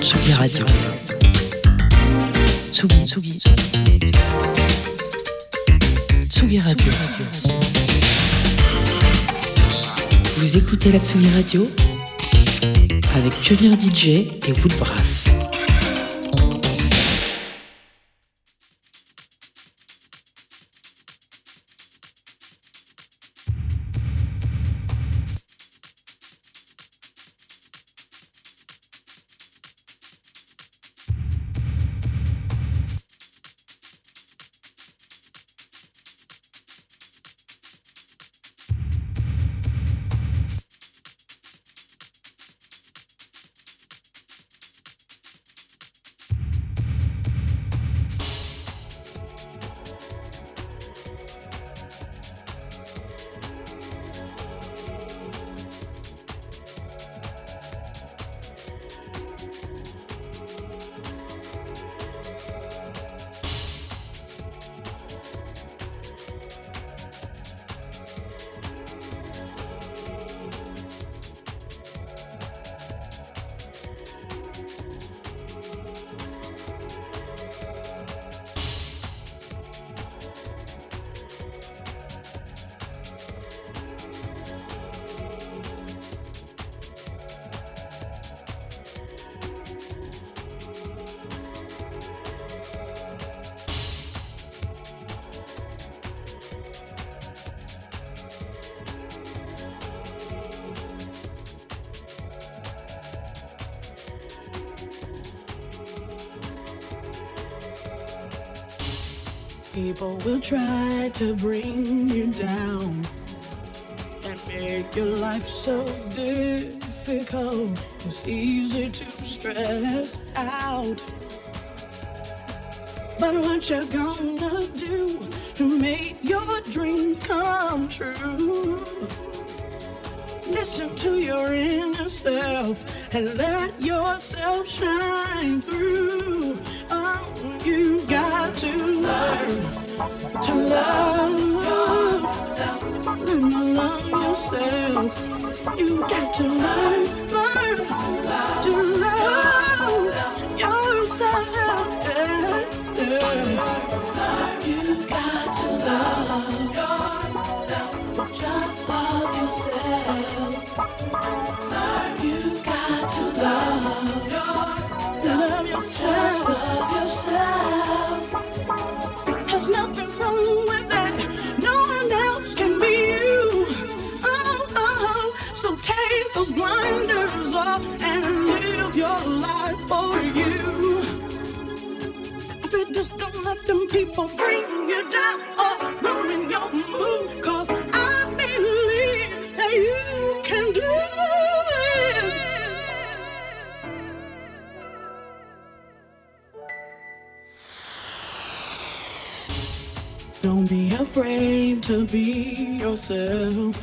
Tsugi Radio. Tsugi, Tsugi. Tsugi Radio. Vous écoutez la Tsugi Radio avec Pionnier DJ et Woodbrass. Will try to bring you down and make your life so difficult. It's easy to stress out. But what you gonna do to make your dreams come true? Listen to your inner self and let yourself shine through. You got to learn to love. Learn to love yourself. You got to learn, learn to love yourself. You got to love. Just love yourself. You got to love. Love yourself. Don't bring your doubt or ruin your mood I believe you can do it Don't be afraid to be yourself.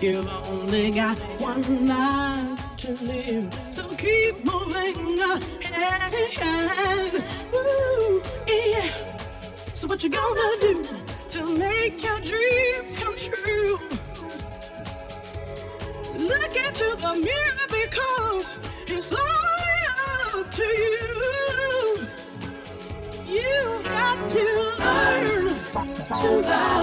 You've only got one life to live, so keep moving yeah. What you gonna do to make your dreams come true? Look into the mirror because it's all up to you. You got to learn to love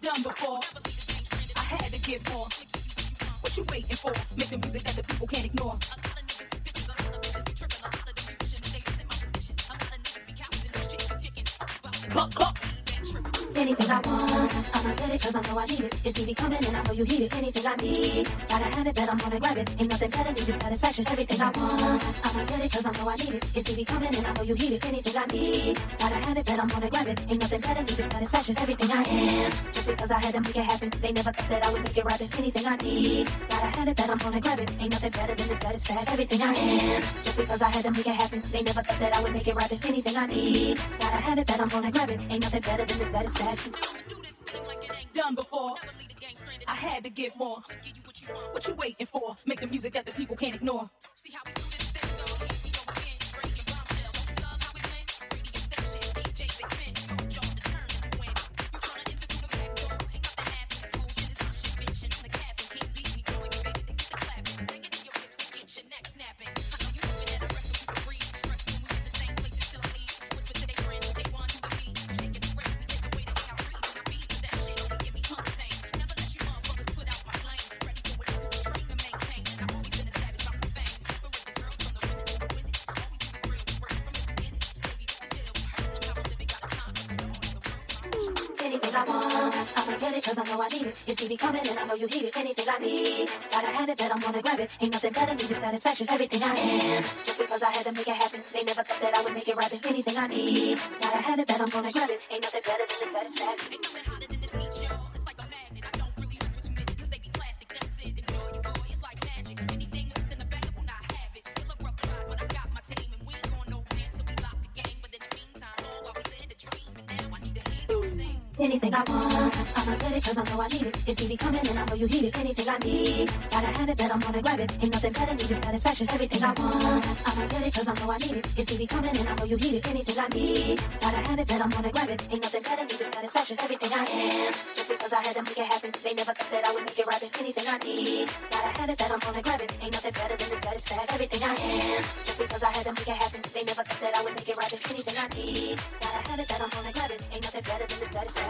done before. I had to give more. What you waiting for? Make the music that the people can't ignore. Cluck, cluck. Anything I want, I'ma get it cause I know I need it. It's TV coming and I know you hear it. Anything I need, gotta have it, but I'm gonna grab it. Ain't nothing better than just satisfaction. Everything I want, I'ma get it cause I know I need it. It's TV coming and I know you hear it. Anything I need, gotta have it, but I'm gonna grab it. Ain't nothing better than just satisfaction. Everything I am, just because I had to make it happen. They never thought that I would make it right. Anything I need, gotta have it, but I'm gonna grab it. Ain't nothing better than just satisfaction. Everything I am, just because I had to make it happen. They never thought that I would make it right. Anything I need, gotta have it, but I'm gonna grab it. Ain't nothing better than just satisfaction. Done before. I had to give more. What you waiting for? Make the music that the people can't ignore. See how we do this Ain't nothing better than just satisfaction. Everything I am, just because I had to make it happen. They never thought that I would make it right. Anything I need, gotta have it, but I'm gonna grab it. Ain't nothing better than just satisfaction. Ain't nothing hotter than this heat, y'all. Anything I want, I'ma get it cause I know I need it. It's TV coming and I know you hear it. Anything I need, gotta have it, but I'm gonna grab it. Ain't nothing better than just satisfaction. Everything I want, I'ma get it cause I know I need it. It's TV coming and I know you hear it. Anything I need, gotta have it, but I'm gonna grab it. Ain't nothing better than just satisfaction. Everything I am, just because I had to make it happen. They never thought that I would make it right. Anything I need, gotta have it, but I'm gonna grab it. Ain't nothing better than just satisfaction. Everything I am, just because I had to make it happen. They never thought that I would make it right. Anything I need, gotta have it, but I'm gonna grab it. Ain't nothing better than just satisfaction.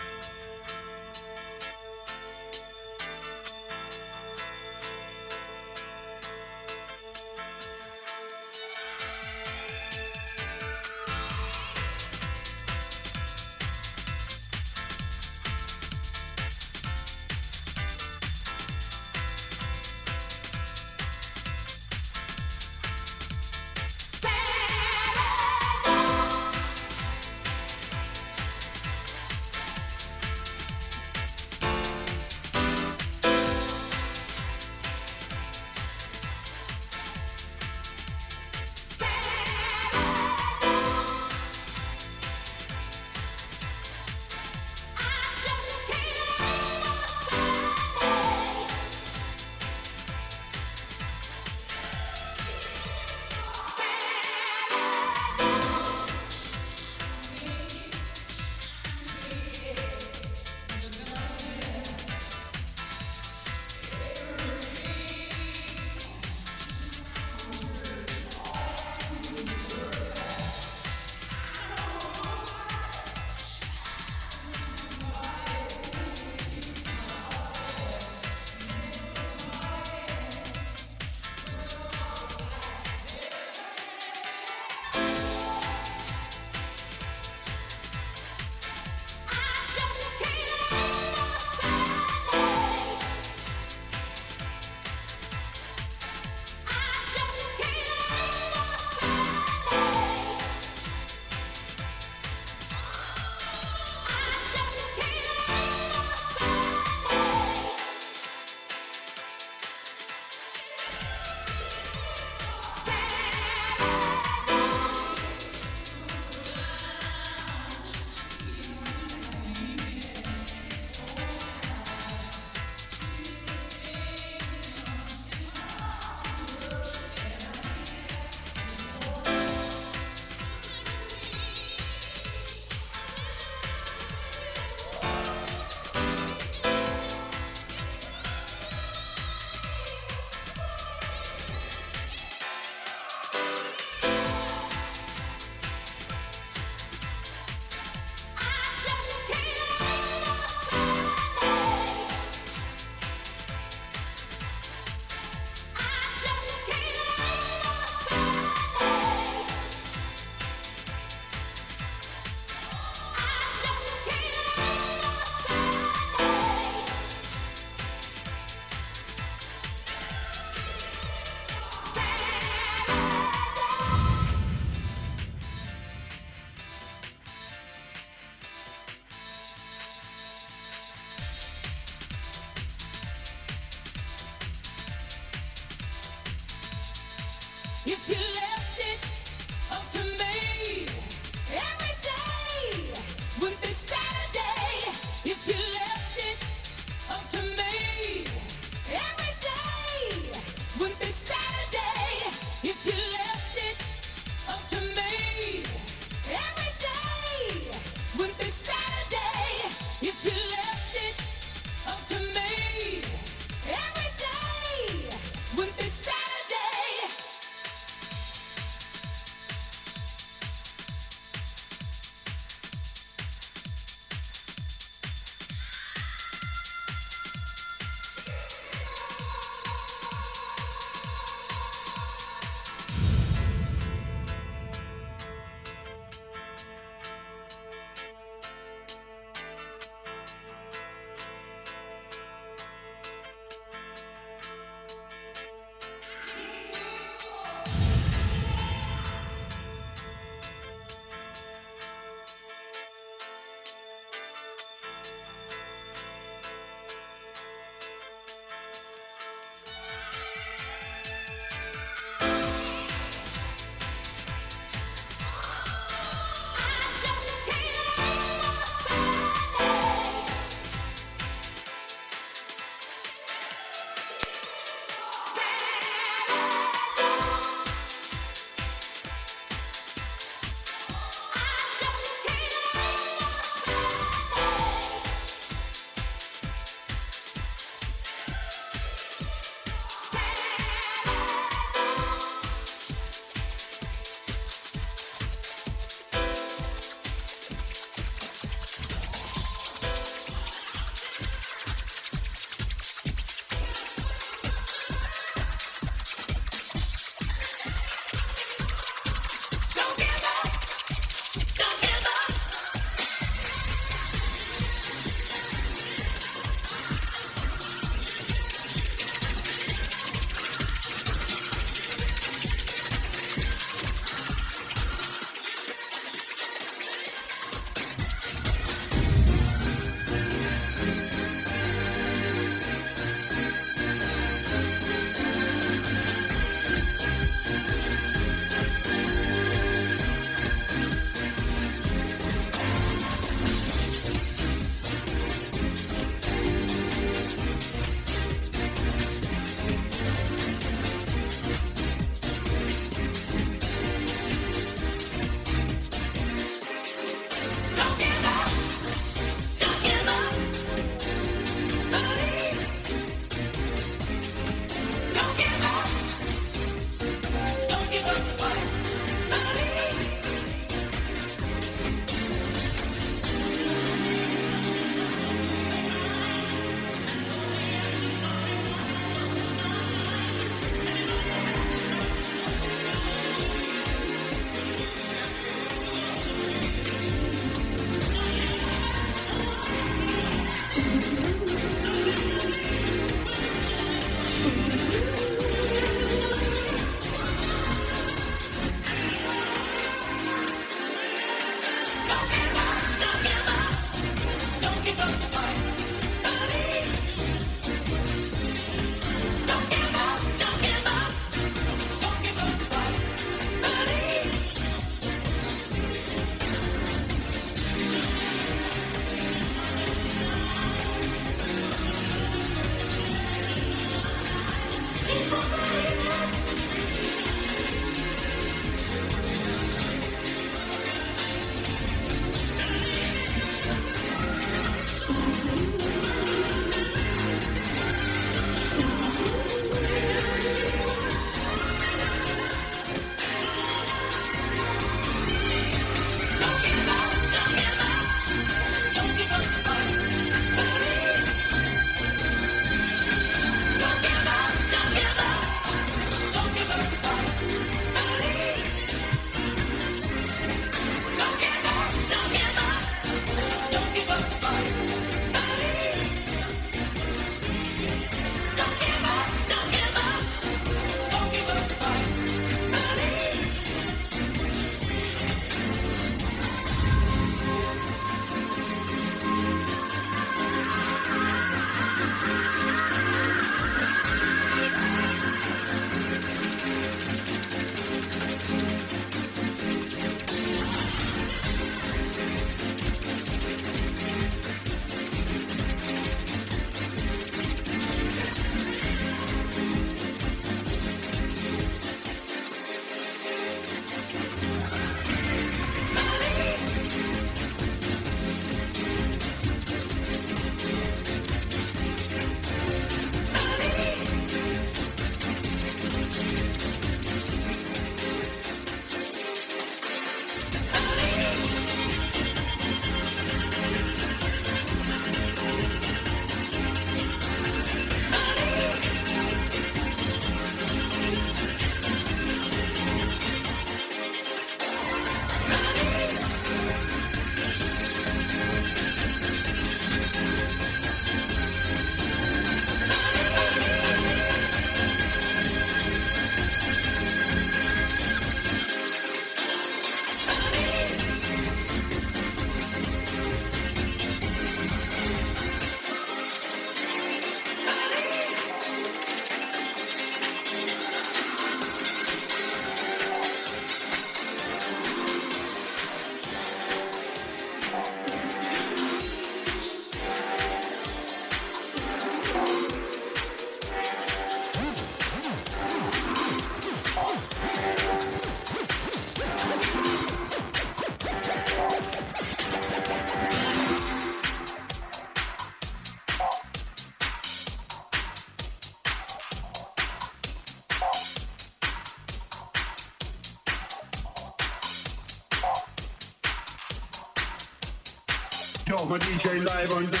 live on deck.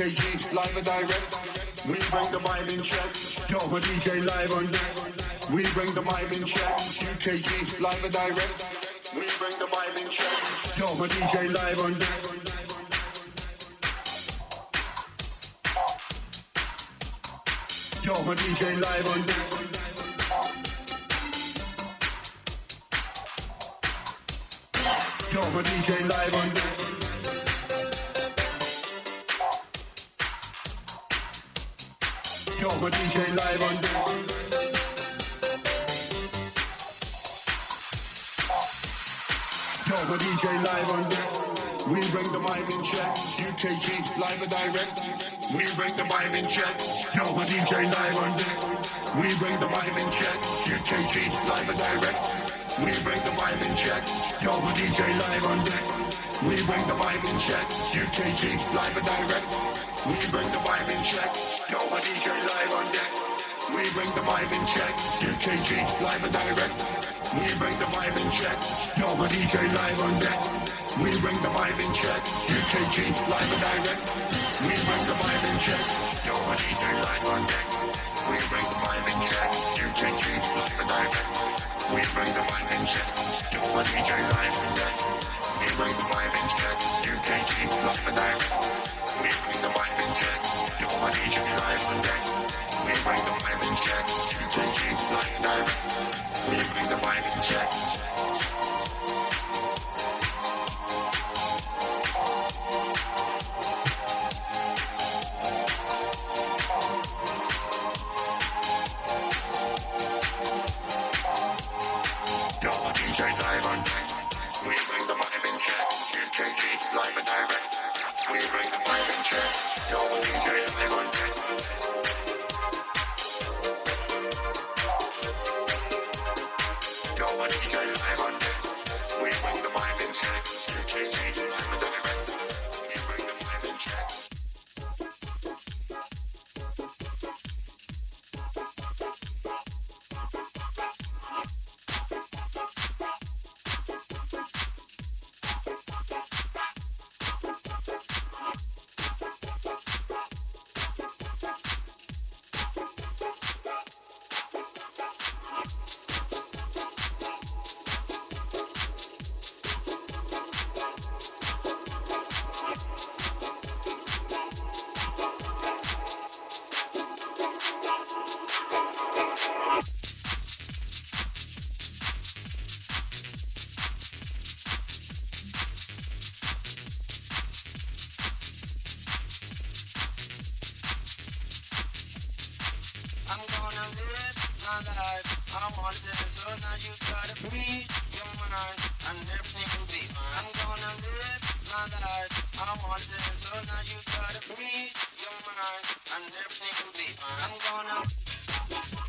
UKG live and direct. We bring the vibe in check. Yo, my DJ live on deck. We bring the vibe in check. UKG live and direct. We bring the vibe in check. Yo, my DJ live on deck. Yo, my DJ live on deck. Vibe in check. UKG live and direct. We bring the vibe in check. Yo, my DJ live on deck. We bring the vibe in check. UKG live and direct. We bring the vibe in check. Yo, my DJ live on deck. We bring the vibe in check. UKG live and direct. We bring the vibe in check. Yo, my DJ live on deck. We bring the vibe in check. UKG live and direct. We bring the vibe in check. Yo, my DJ live on deck. We bring the vibe in check. UKG live and direct. So now you gotta free your mind, and everything will be fine. I'm gonna live my life. I want it, so now you gotta free your mind, and everything will be fine. I'm gonna.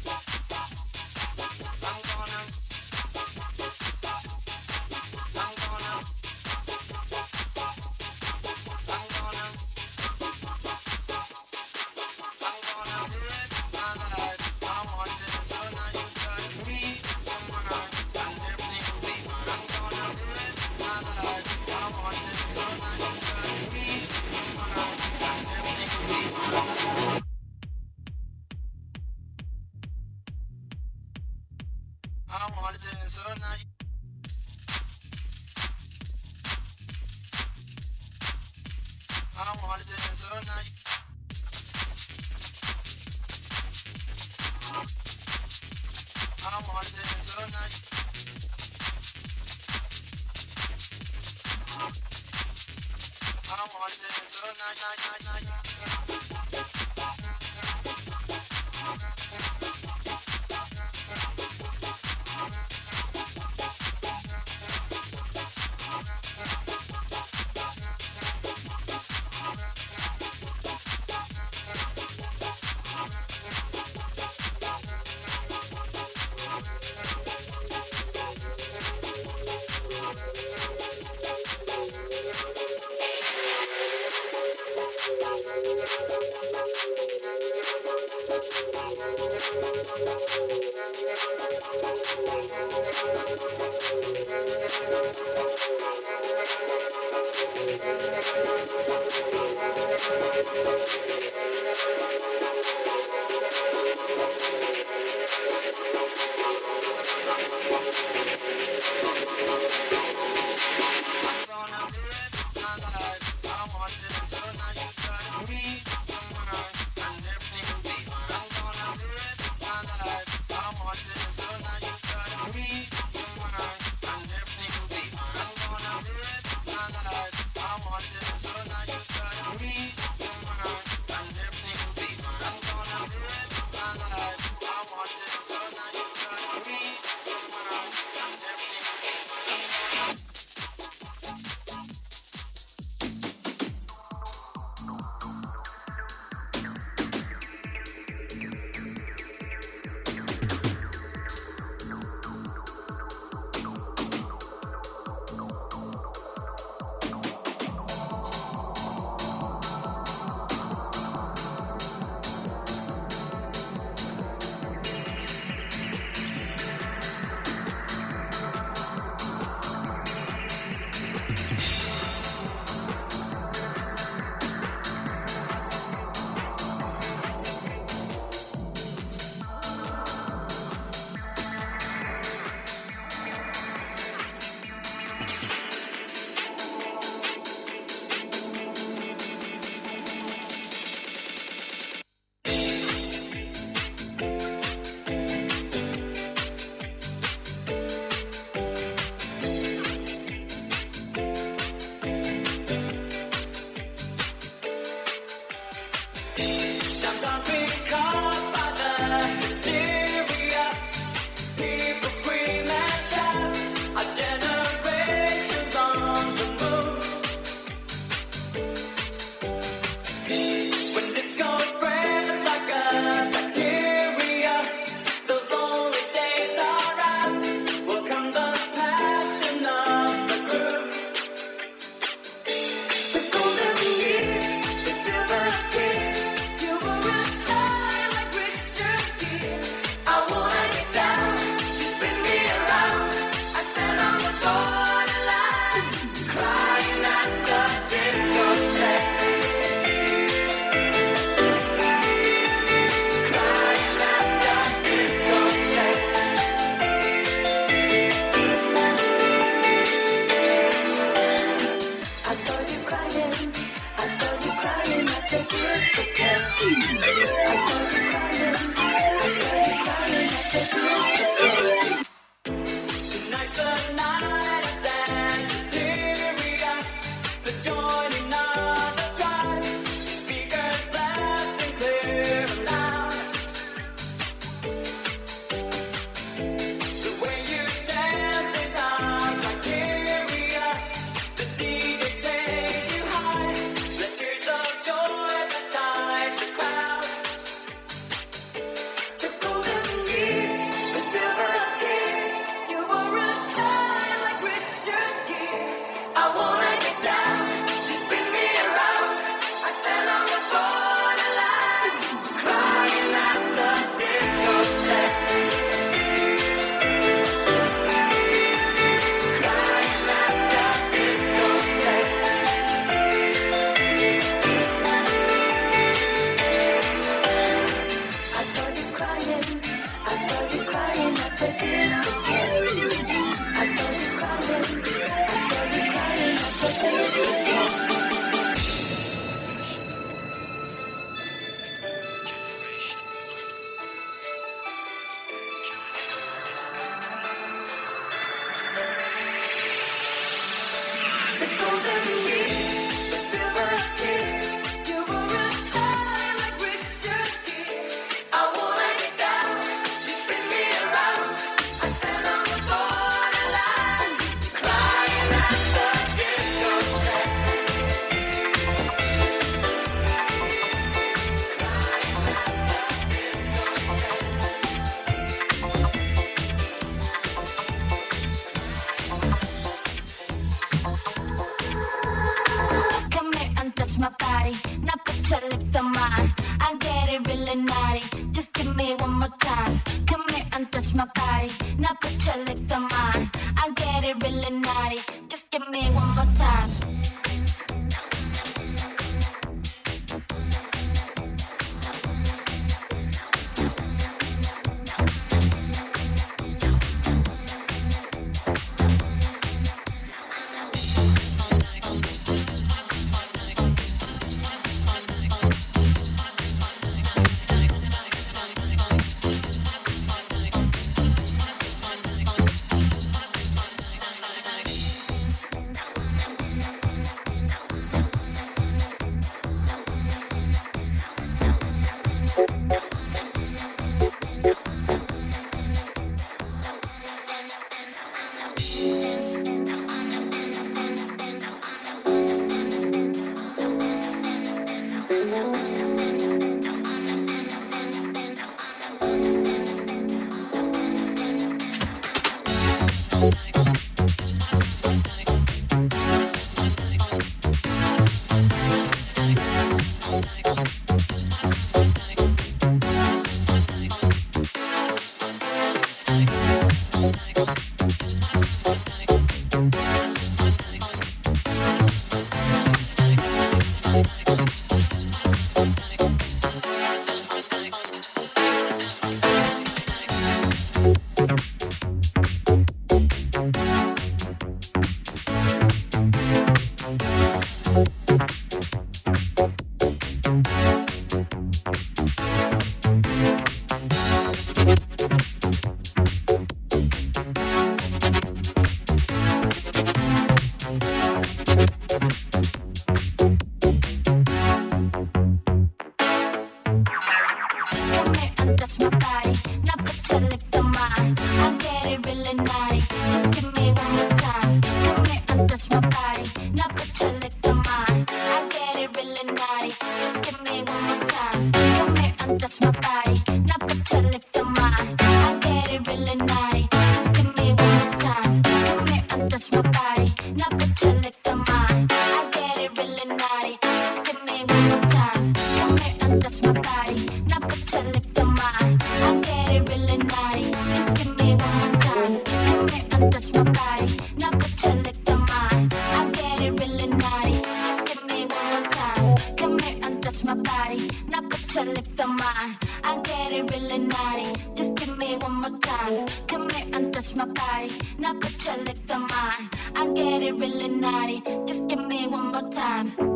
touch my body. Now put your lips on mine. I get it really naughty. Just give me one more time. Come here and touch my body. Now put your lips on mine. I get it really naughty. Just give me one more time.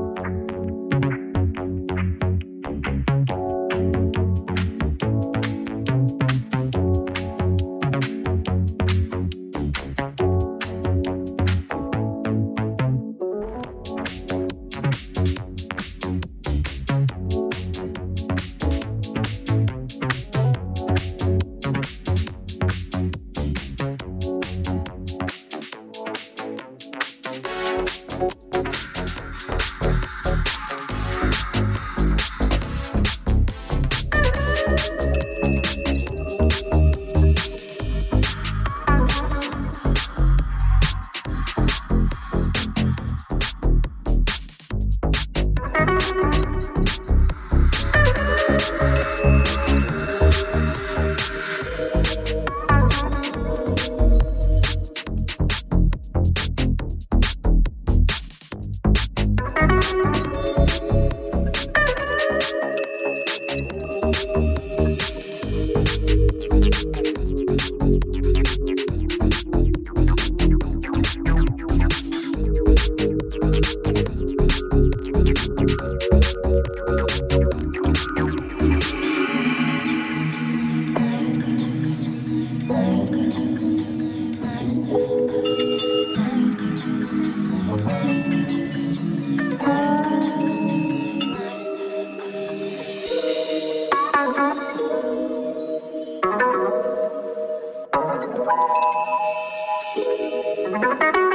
Thank you.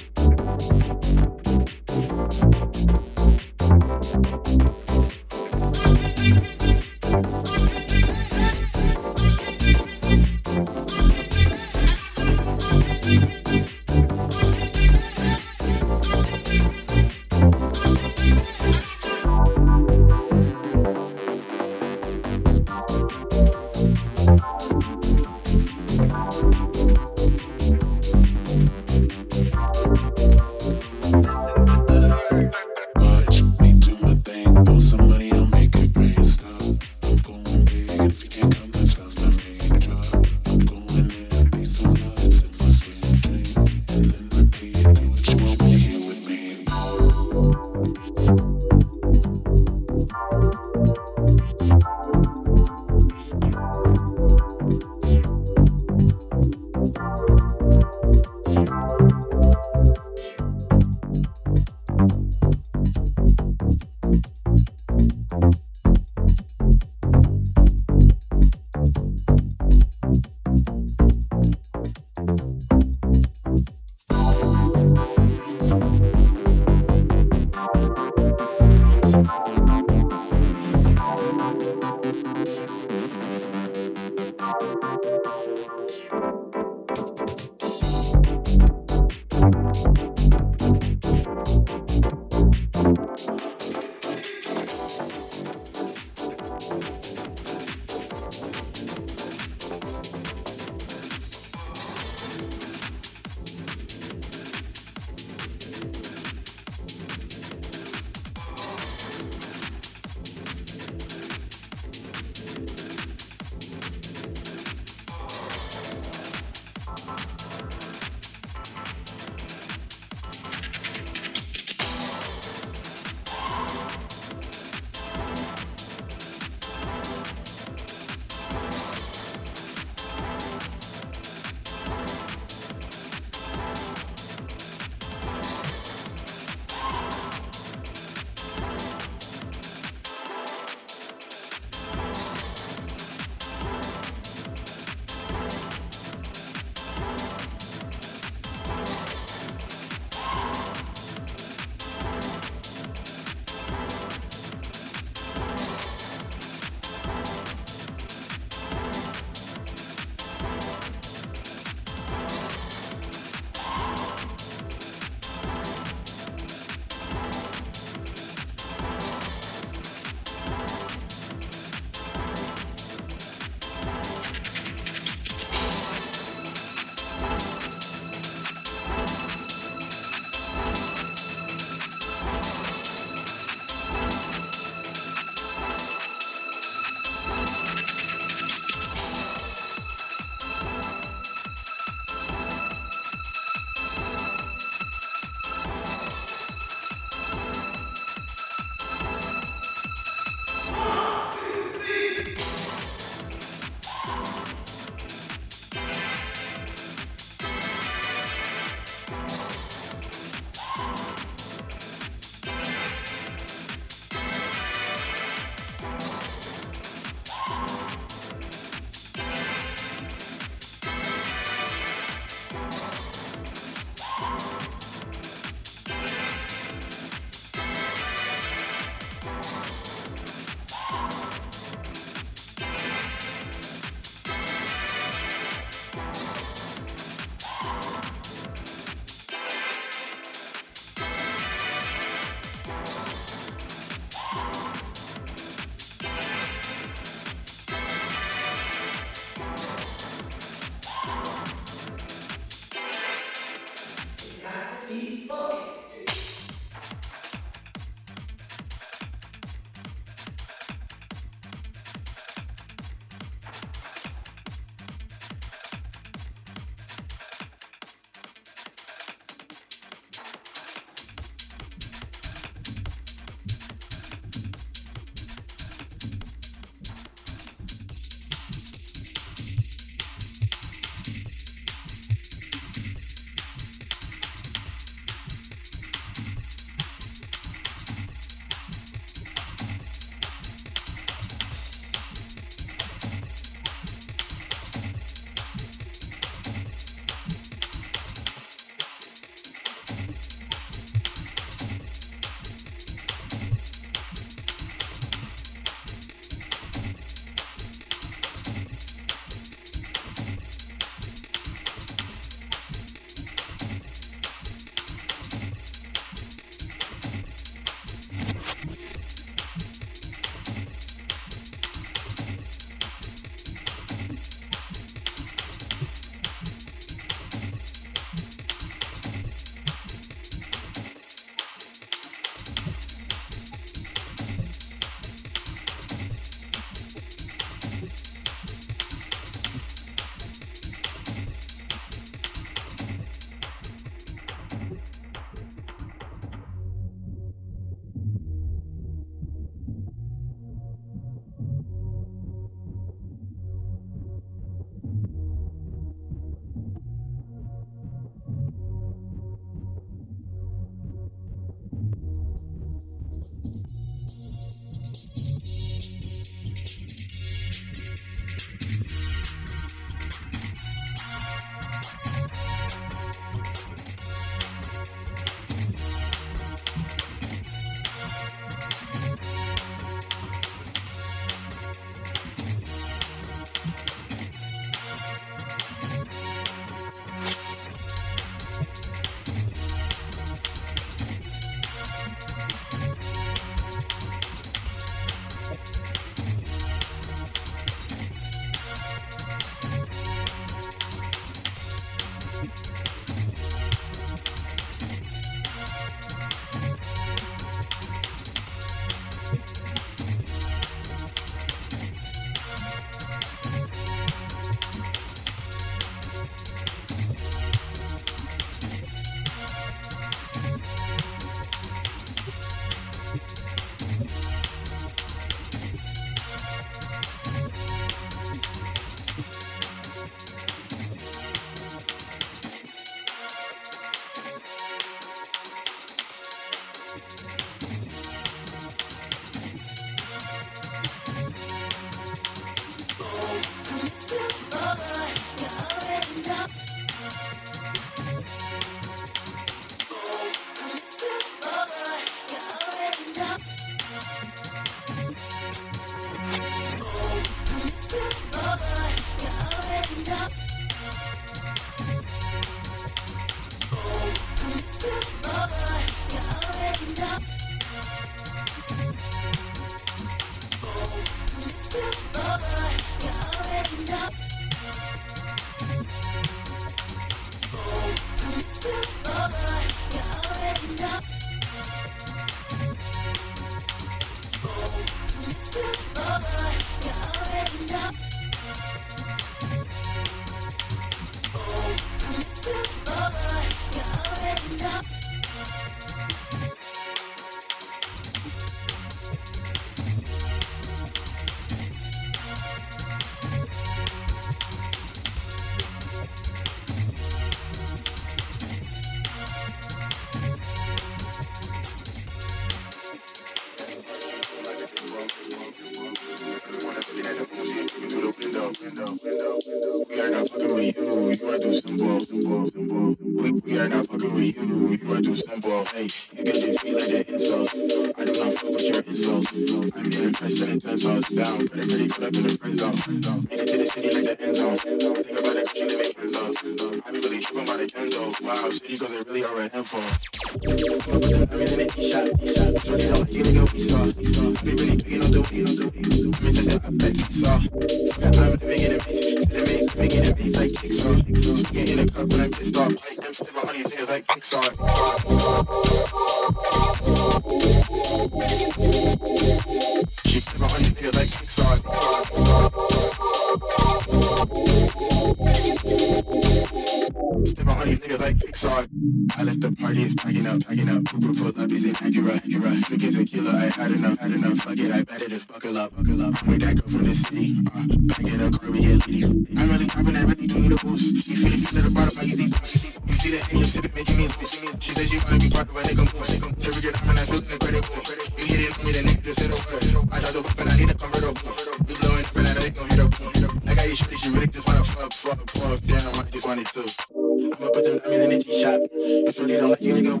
that car with your. I'm really poppin' that really do need a boost. You feel it feel of the bottom, my easy boost. You see that any sippin', making me loose. She said she wanna be part of a nigga move. Every girl I'm in, I feel incredible. You hit it on me, the nigga just said a word. I dropped the whip, but I need a convertible. You blowin' up and I know you gon' hit a boom. I got you shorty, she really just wanna fuck, fuck, fuck. Damn, I just wanted to. I'ma put some diamonds in the G-Shop. If really don't like you, nigga,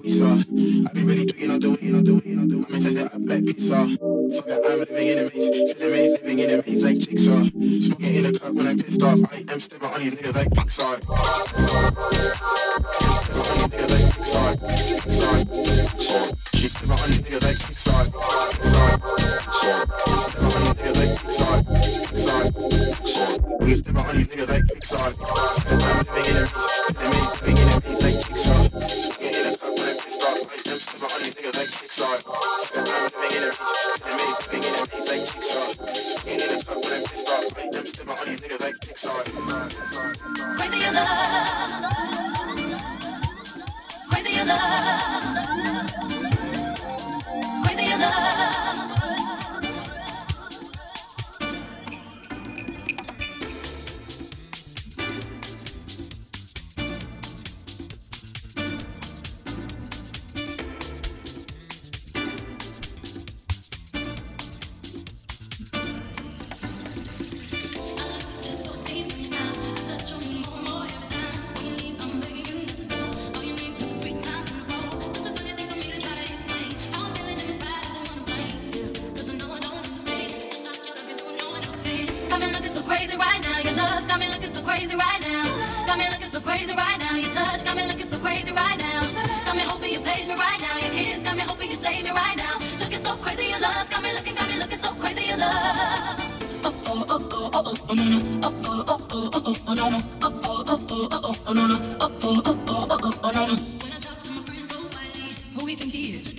oh no no oh oh oh no no. When I talk to my friends who we think he is?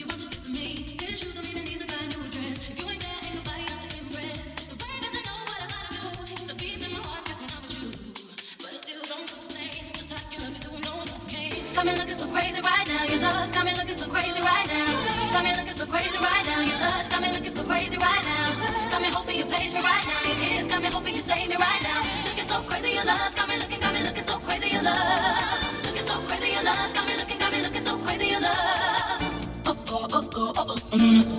so crazy right now. Your touch got me looking so crazy right now. Got me hoping you page me right now. Your kiss got me hoping you save me right now. Looking so crazy, your love's got me looking, got me looking so crazy, your love. Looking so crazy, your love's got me looking, got me looking so crazy, your love. Oh, oh, oh, oh, oh. Mm-hmm.